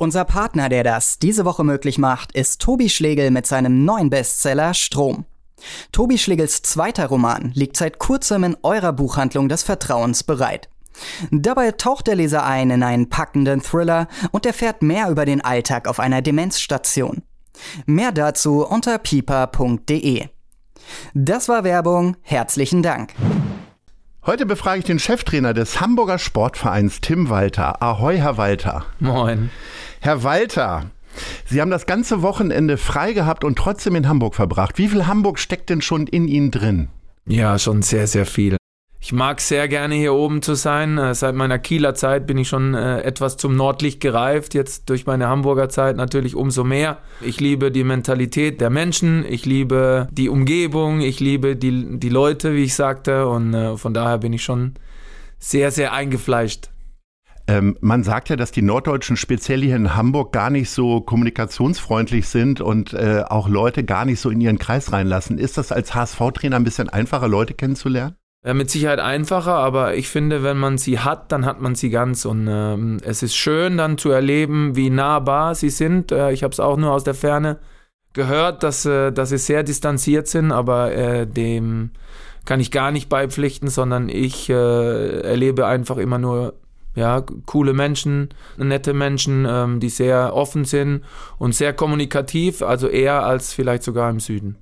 Unser Partner, der das diese Woche möglich macht, ist Tobi Schlegel mit seinem neuen Bestseller Strom. Tobi Schlegels zweiter Roman liegt seit kurzem in eurer Buchhandlung des Vertrauens bereit. Dabei taucht der Leser ein in einen packenden Thriller und erfährt mehr über den Alltag auf einer Demenzstation. Mehr dazu unter pipa.de. Das war Werbung. Herzlichen Dank. Heute befrage ich den Cheftrainer des Hamburger Sportvereins Tim Walter. Ahoi, Herr Walter. Moin. Herr Walter, Sie haben das ganze Wochenende frei gehabt und trotzdem in Hamburg verbracht. Wie viel Hamburg steckt denn schon in Ihnen drin? Ja, schon sehr, sehr viel. Ich mag sehr gerne hier oben zu sein. Äh, seit meiner Kieler Zeit bin ich schon äh, etwas zum Nordlicht gereift. Jetzt durch meine Hamburger Zeit natürlich umso mehr. Ich liebe die Mentalität der Menschen. Ich liebe die Umgebung. Ich liebe die, die Leute, wie ich sagte. Und äh, von daher bin ich schon sehr, sehr eingefleischt. Ähm, man sagt ja, dass die Norddeutschen speziell hier in Hamburg gar nicht so kommunikationsfreundlich sind und äh, auch Leute gar nicht so in ihren Kreis reinlassen. Ist das als HSV-Trainer ein bisschen einfacher, Leute kennenzulernen? Ja, mit Sicherheit einfacher, aber ich finde, wenn man sie hat, dann hat man sie ganz. Und ähm, es ist schön dann zu erleben, wie nahbar sie sind. Äh, ich habe es auch nur aus der Ferne gehört, dass, äh, dass sie sehr distanziert sind, aber äh, dem kann ich gar nicht beipflichten, sondern ich äh, erlebe einfach immer nur ja, coole Menschen, nette Menschen, ähm, die sehr offen sind und sehr kommunikativ, also eher als vielleicht sogar im Süden.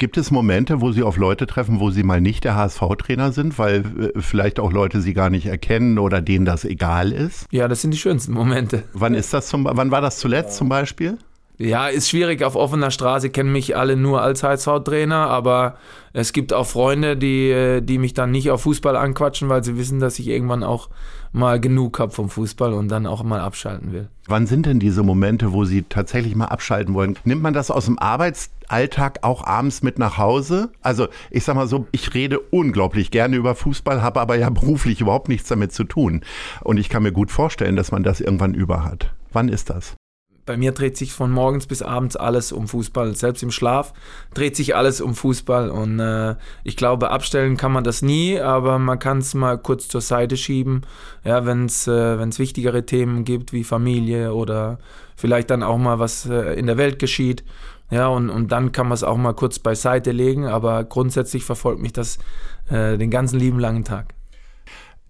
Gibt es Momente, wo Sie auf Leute treffen, wo Sie mal nicht der HSV-Trainer sind, weil äh, vielleicht auch Leute Sie gar nicht erkennen oder denen das egal ist? Ja, das sind die schönsten Momente. Wann ist das zum, wann war das zuletzt zum Beispiel? Ja, ist schwierig. Auf offener Straße kennen mich alle nur als HSV-Trainer, aber es gibt auch Freunde, die, äh, die mich dann nicht auf Fußball anquatschen, weil sie wissen, dass ich irgendwann auch mal genug habe vom Fußball und dann auch mal abschalten will. Wann sind denn diese Momente, wo Sie tatsächlich mal abschalten wollen? Nimmt man das aus dem Arbeitsalltag auch abends mit nach Hause? Also ich sag mal so, ich rede unglaublich gerne über Fußball, habe aber ja beruflich überhaupt nichts damit zu tun. Und ich kann mir gut vorstellen, dass man das irgendwann über hat. Wann ist das? Bei mir dreht sich von morgens bis abends alles um Fußball. Selbst im Schlaf dreht sich alles um Fußball. Und äh, ich glaube, abstellen kann man das nie, aber man kann es mal kurz zur Seite schieben, ja, wenn es äh, wichtigere Themen gibt wie Familie oder vielleicht dann auch mal was äh, in der Welt geschieht. Ja, und, und dann kann man es auch mal kurz beiseite legen, aber grundsätzlich verfolgt mich das äh, den ganzen lieben langen Tag.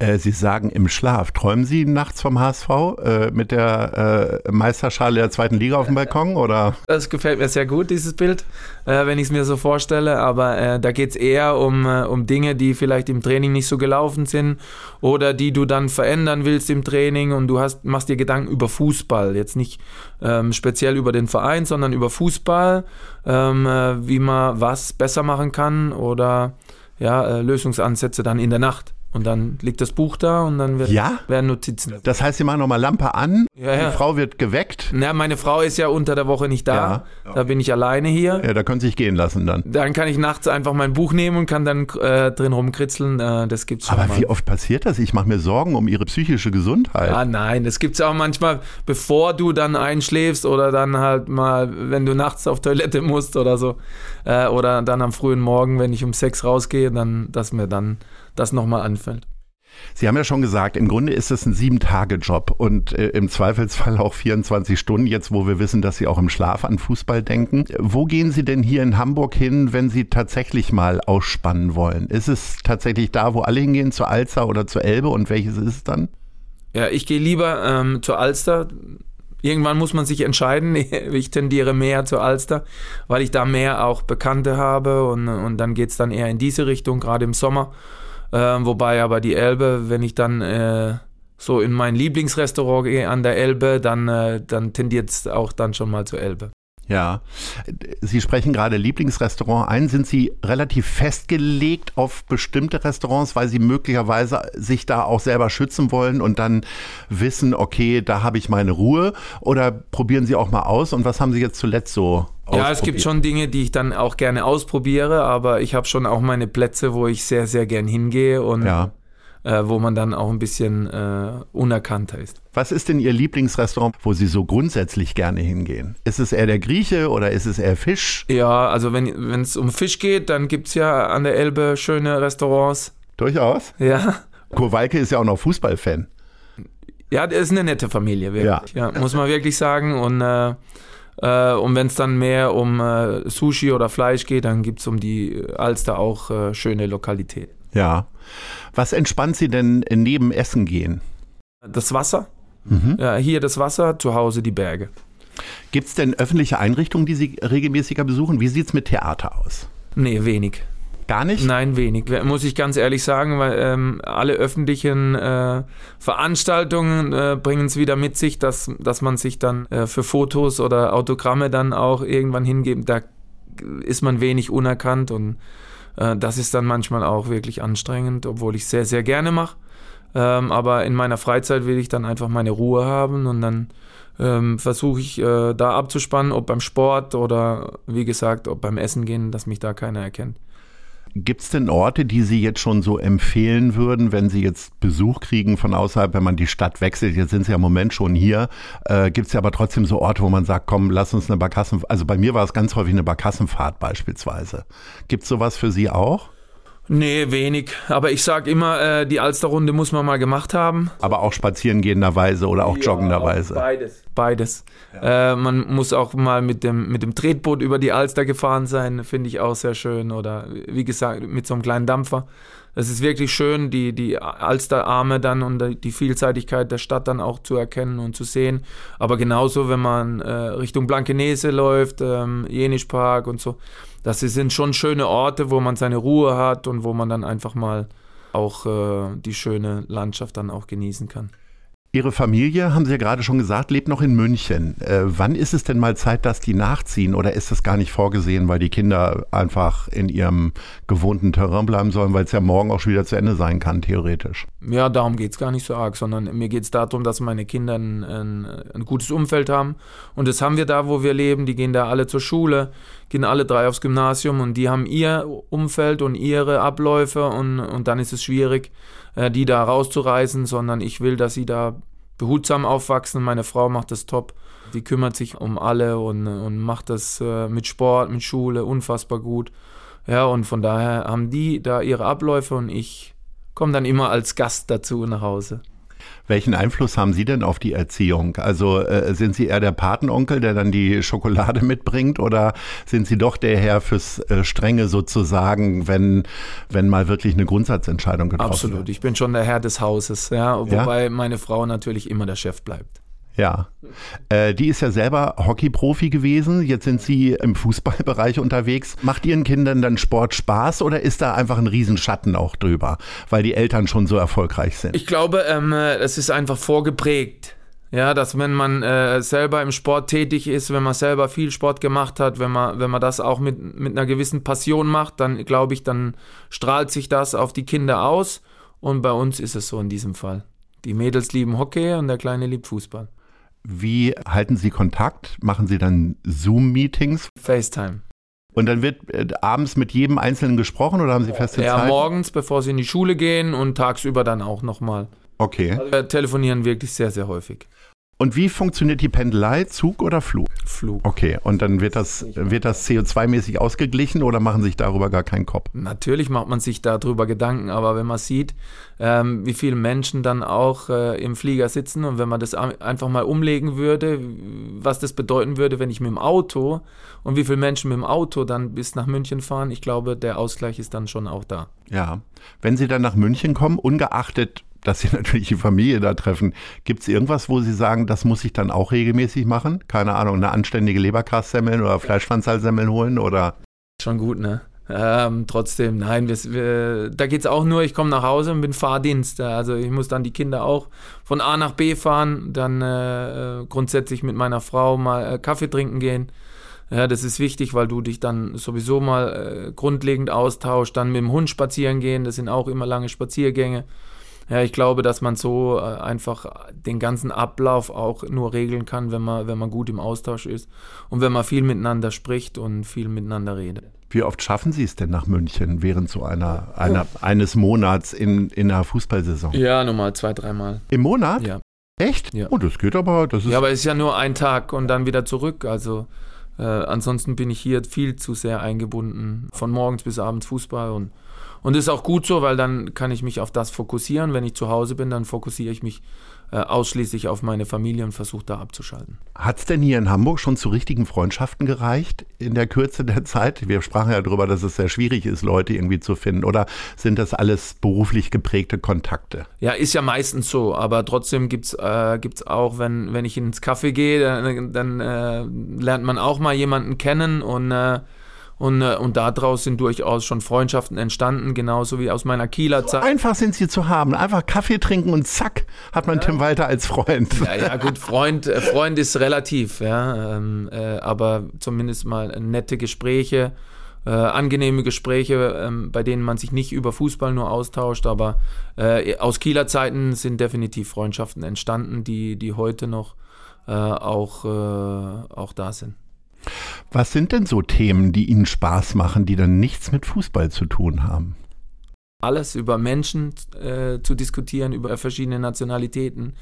Äh, Sie sagen im Schlaf. Träumen Sie nachts vom HSV äh, mit der äh, Meisterschale der zweiten Liga auf dem Balkon? Oder? Das gefällt mir sehr gut, dieses Bild, äh, wenn ich es mir so vorstelle. Aber äh, da geht es eher um, um Dinge, die vielleicht im Training nicht so gelaufen sind oder die du dann verändern willst im Training und du hast, machst dir Gedanken über Fußball. Jetzt nicht ähm, speziell über den Verein, sondern über Fußball, ähm, wie man was besser machen kann oder ja, Lösungsansätze dann in der Nacht. Und dann liegt das Buch da und dann wird, ja? werden Notizen. Das heißt, Sie machen nochmal Lampe an, ja, ja. die Frau wird geweckt. Na, meine Frau ist ja unter der Woche nicht da. Da bin ich alleine hier. Ja, da können Sie sich gehen lassen dann. Dann kann ich nachts einfach mein Buch nehmen und kann dann äh, drin rumkritzeln. Äh, das gibt's schon Aber mal. wie oft passiert das? Ich mache mir Sorgen um Ihre psychische Gesundheit. Ah, nein, das gibt es auch manchmal, bevor du dann einschläfst oder dann halt mal, wenn du nachts auf Toilette musst oder so. Äh, oder dann am frühen Morgen, wenn ich um sechs rausgehe, dann, dass mir dann das nochmal anfällt. Sie haben ja schon gesagt, im Grunde ist es ein Sieben-Tage-Job und äh, im Zweifelsfall auch 24 Stunden, jetzt wo wir wissen, dass Sie auch im Schlaf an Fußball denken. Wo gehen Sie denn hier in Hamburg hin, wenn Sie tatsächlich mal ausspannen wollen? Ist es tatsächlich da, wo alle hingehen, zur Alster oder zur Elbe und welches ist es dann? Ja, ich gehe lieber ähm, zur Alster. Irgendwann muss man sich entscheiden. Ich tendiere mehr zur Alster, weil ich da mehr auch Bekannte habe und, und dann geht es dann eher in diese Richtung, gerade im Sommer. Ähm, wobei aber die Elbe, wenn ich dann äh, so in mein Lieblingsrestaurant gehe an der Elbe, dann, äh, dann tendiert es auch dann schon mal zur Elbe. Ja, Sie sprechen gerade Lieblingsrestaurant ein. Sind Sie relativ festgelegt auf bestimmte Restaurants, weil Sie möglicherweise sich da auch selber schützen wollen und dann wissen, okay, da habe ich meine Ruhe? Oder probieren Sie auch mal aus? Und was haben Sie jetzt zuletzt so ja, es gibt schon Dinge, die ich dann auch gerne ausprobiere, aber ich habe schon auch meine Plätze, wo ich sehr, sehr gern hingehe und ja äh, wo man dann auch ein bisschen äh, unerkannter ist. Was ist denn Ihr Lieblingsrestaurant, wo Sie so grundsätzlich gerne hingehen? Ist es eher der Grieche oder ist es eher Fisch? Ja, also wenn es um Fisch geht, dann gibt es ja an der Elbe schöne Restaurants. Durchaus? Ja. Kurwalke ist ja auch noch Fußballfan. Ja, das ist eine nette Familie, wirklich. Ja. ja muss man wirklich sagen. Und, äh, äh, und wenn es dann mehr um äh, Sushi oder Fleisch geht, dann gibt es um die Alster auch äh, schöne Lokalitäten. Ja. Was entspannt Sie denn neben Essen gehen? Das Wasser. Mhm. Ja, hier das Wasser, zu Hause die Berge. Gibt es denn öffentliche Einrichtungen, die Sie regelmäßiger besuchen? Wie sieht es mit Theater aus? Nee, wenig. Gar nicht? Nein, wenig. Muss ich ganz ehrlich sagen, weil ähm, alle öffentlichen äh, Veranstaltungen äh, bringen es wieder mit sich, dass, dass man sich dann äh, für Fotos oder Autogramme dann auch irgendwann hingebt. Da ist man wenig unerkannt und das ist dann manchmal auch wirklich anstrengend, obwohl ich sehr, sehr gerne mache. Ähm, aber in meiner Freizeit will ich dann einfach meine Ruhe haben und dann ähm, versuche ich äh, da abzuspannen, ob beim Sport oder wie gesagt, ob beim Essen gehen, dass mich da keiner erkennt. Gibt es denn Orte, die Sie jetzt schon so empfehlen würden, wenn Sie jetzt Besuch kriegen von außerhalb, wenn man die Stadt wechselt? Jetzt sind Sie ja im Moment schon hier. Äh, Gibt es ja aber trotzdem so Orte, wo man sagt, komm, lass uns eine Barkassenfahrt. Also bei mir war es ganz häufig eine Barkassenfahrt beispielsweise. Gibt es sowas für Sie auch? Nee, wenig. Aber ich sag immer, äh, die Alsterrunde muss man mal gemacht haben. Aber auch spazierengehenderweise oder auch ja, joggenderweise. Beides. Beides. Ja. Äh, man muss auch mal mit dem, mit dem Tretboot über die Alster gefahren sein, finde ich auch sehr schön. Oder wie gesagt, mit so einem kleinen Dampfer. Es ist wirklich schön, die, die Alsterarme dann und die Vielseitigkeit der Stadt dann auch zu erkennen und zu sehen. Aber genauso, wenn man äh, Richtung Blankenese läuft, ähm, Jenischpark und so, das sind schon schöne Orte, wo man seine Ruhe hat und wo man dann einfach mal auch äh, die schöne Landschaft dann auch genießen kann. Ihre Familie, haben Sie ja gerade schon gesagt, lebt noch in München. Äh, wann ist es denn mal Zeit, dass die nachziehen oder ist das gar nicht vorgesehen, weil die Kinder einfach in ihrem gewohnten Terrain bleiben sollen, weil es ja morgen auch schon wieder zu Ende sein kann, theoretisch? Ja, darum geht es gar nicht so arg, sondern mir geht es darum, dass meine Kinder ein, ein, ein, gutes Umfeld haben. Und das haben wir da, wo wir leben. Die gehen da alle zur Schule, gehen alle drei aufs Gymnasium und die haben ihr Umfeld und ihre Abläufe und, und dann ist es schwierig äh, die da rauszureißen, sondern ich will, dass sie da behutsam aufwachsen. Meine Frau macht das top. Die kümmert sich um alle und, und macht das äh, mit Sport, mit Schule unfassbar gut. Ja, und von daher haben die da ihre Abläufe und ich komme dann immer als Gast dazu nach Hause. Welchen Einfluss haben Sie denn auf die Erziehung? Also äh, sind Sie eher der Patenonkel, der dann die Schokolade mitbringt oder sind Sie doch der Herr fürs äh, Strenge sozusagen, wenn, wenn mal wirklich eine Grundsatzentscheidung getroffen Absolut. wird? Absolut, ich bin schon der Herr des Hauses, ja, wobei ja? meine Frau natürlich immer der Chef bleibt. Ja. Äh, die ist ja selber Hockeyprofi gewesen. Jetzt sind Sie im Fußballbereich unterwegs. Macht Ihren Kindern dann Sport Spaß oder ist da einfach ein Riesenschatten auch drüber, weil die Eltern schon so erfolgreich sind? Ich glaube, ähm, es ist einfach vorgeprägt. Ja, dass wenn man äh, selber im Sport tätig ist, wenn man selber viel Sport gemacht hat, wenn man, wenn man das auch mit, mit einer gewissen Passion macht, dann glaube ich, dann strahlt sich das auf die Kinder aus. Und bei uns ist es so in diesem Fall. Die Mädels lieben Hockey und der Kleine liebt Fußball. Wie halten Sie Kontakt? Machen Sie dann Zoom-Meetings? FaceTime. Und dann wird äh, abends mit jedem Einzelnen gesprochen oder haben Sie feste ja, Zeit? Ja, morgens, bevor Sie in die Schule gehen und tagsüber dann auch nochmal. Okay. Also wir telefonieren wirklich sehr, sehr häufig. Und wie funktioniert die Pendelei? Zug oder Flug? Flug. Okay, und dann wird das, wird das CO2-mäßig ausgeglichen oder machen sich darüber gar keinen Kopf? Natürlich macht man sich darüber Gedanken, aber wenn man sieht, ähm, wie viele Menschen dann auch äh, im Flieger sitzen und wenn man das einfach mal umlegen würde, was das bedeuten würde, wenn ich mit dem Auto und wie viele Menschen mit dem Auto dann bis nach München fahren, ich glaube, der Ausgleich ist dann schon auch da. Ja, wenn Sie dann nach München kommen, ungeachtet dass Sie natürlich die Familie da treffen. Gibt es irgendwas, wo Sie sagen, das muss ich dann auch regelmäßig machen? Keine Ahnung, eine anständige Leberkassemmeln oder Fleischpfanzalsemmeln holen oder? Schon gut, ne? Ähm, trotzdem, nein, wir, wir, da geht es auch nur, ich komme nach Hause und bin Fahrdienst. Also ich muss dann die Kinder auch von A nach B fahren, dann äh, grundsätzlich mit meiner Frau mal äh, Kaffee trinken gehen. Ja, das ist wichtig, weil du dich dann sowieso mal äh, grundlegend austauscht, dann mit dem Hund spazieren gehen, das sind auch immer lange Spaziergänge. Ja, ich glaube, dass man so äh, einfach den ganzen Ablauf auch nur regeln kann, wenn man, wenn man gut im Austausch ist und wenn man viel miteinander spricht und viel miteinander redet. Wie oft schaffen Sie es denn nach München während so einer, einer eines Monats in, in einer Fußballsaison? Ja, nochmal zwei, dreimal. Im Monat? Ja. Echt? Ja. Oh, das geht aber. Das ist Ja, aber es ist ja nur ein Tag und dann wieder zurück. Also äh, ansonsten bin ich hier viel zu sehr eingebunden. Von morgens bis abends Fußball und und das ist auch gut so, weil dann kann ich mich auf das fokussieren. Wenn ich zu Hause bin, dann fokussiere ich mich äh, ausschließlich auf meine Familie und versuche da abzuschalten. Hat es denn hier in Hamburg schon zu richtigen Freundschaften gereicht in der Kürze der Zeit? Wir sprachen ja darüber, dass es sehr schwierig ist, Leute irgendwie zu finden. Oder sind das alles beruflich geprägte Kontakte? Ja, ist ja meistens so, aber trotzdem gibt's äh, gibt's auch, wenn, wenn ich ins Café gehe, dann, dann äh, lernt man auch mal jemanden kennen und äh, und, äh, und daraus sind durchaus schon Freundschaften entstanden, genauso wie aus meiner Kieler So Zeit. einfach sind sie zu haben. Einfach Kaffee trinken und zack, hat man Tim Walter als Freund. Ja, ja, gut, Freund, äh, Freund ist relativ, ja, ähm, äh, aber zumindest mal nette Gespräche, äh, angenehme Gespräche, ähm, bei denen man sich nicht über Fußball nur austauscht, aber äh, aus Kieler Zeiten sind definitiv Freundschaften entstanden, die, die heute noch äh, auch, äh, auch da sind. Was sind denn so Themen, die Ihnen Spaß machen, die dann nichts mit Fußball zu tun haben? alles über Menschen äh, zu diskutieren, über verschiedene Nationalitäten,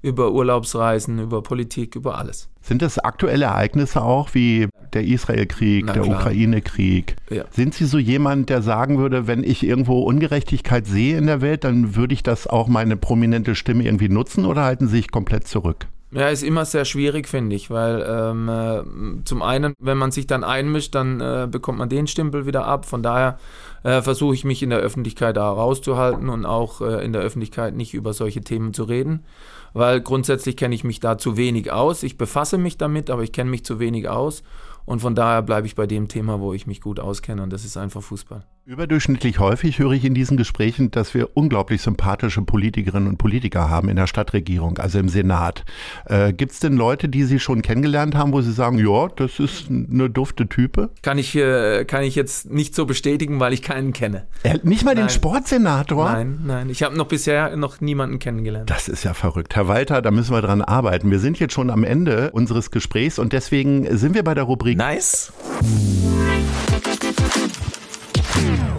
über Urlaubsreisen, über Politik, über alles. Sind das aktuelle Ereignisse auch wie der Israel-Krieg, der. Ukraine-Krieg? Ja. Sind Sie so jemand, der sagen würde, wenn ich irgendwo Ungerechtigkeit sehe in der Welt, dann würde ich das auch meine prominente Stimme irgendwie nutzen oder halten Sie sich komplett zurück? Ja, ist immer sehr schwierig, finde ich, weil ähm, äh, zum einen, wenn man sich dann einmischt, dann äh, bekommt man den Stempel wieder ab. Von daher äh, versuche ich mich in der Öffentlichkeit da rauszuhalten und auch äh, in der Öffentlichkeit nicht über solche Themen zu reden, weil grundsätzlich kenne ich mich da zu wenig aus. Ich befasse mich damit, aber ich kenne mich zu wenig aus und von daher bleibe ich bei dem Thema, wo ich mich gut auskenne und das ist einfach Fußball. Überdurchschnittlich häufig höre ich in diesen Gesprächen, dass wir unglaublich sympathische Politikerinnen und Politiker haben in der Stadtregierung, also im Senat. Äh, Gibt es denn Leute, die Sie schon kennengelernt haben, wo Sie sagen, ja, das ist eine dufte Type? Kann ich, äh, kann ich jetzt nicht so bestätigen, weil ich keinen kenne. Er, nicht mal den Nein. Sportsenator? Nein, nein, ich habe noch bisher noch niemanden kennengelernt. Das ist ja verrückt. Herr Walter, da müssen wir dran arbeiten. Wir sind jetzt schon am Ende unseres Gesprächs und deswegen sind wir bei der Rubrik Nice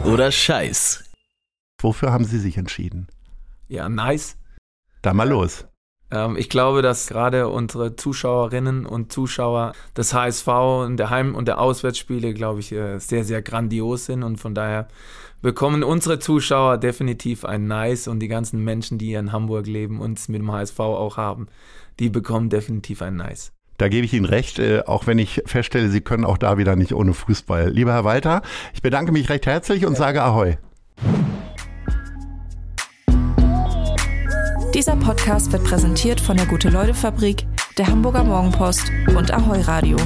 oder Scheiß. Wofür haben Sie sich entschieden? Ja, nice. Da mal los. Ähm, ich glaube, dass gerade unsere Zuschauerinnen und Zuschauer des HSV und der Heim- und der Auswärtsspiele, glaube ich, äh, sehr, sehr grandios sind und von daher bekommen unsere Zuschauer definitiv ein Nice und die ganzen Menschen, die hier in Hamburg leben und es mit dem HSV auch haben, die bekommen definitiv ein Nice. Da gebe ich Ihnen recht, äh, auch wenn ich feststelle, Sie können auch da wieder nicht ohne Fußball. Lieber Herr Walter, ich bedanke mich recht herzlich und sage Ahoi. Dieser Podcast wird präsentiert von der Gute-Leute-Fabrik, der Hamburger Morgenpost und Ahoi Radio.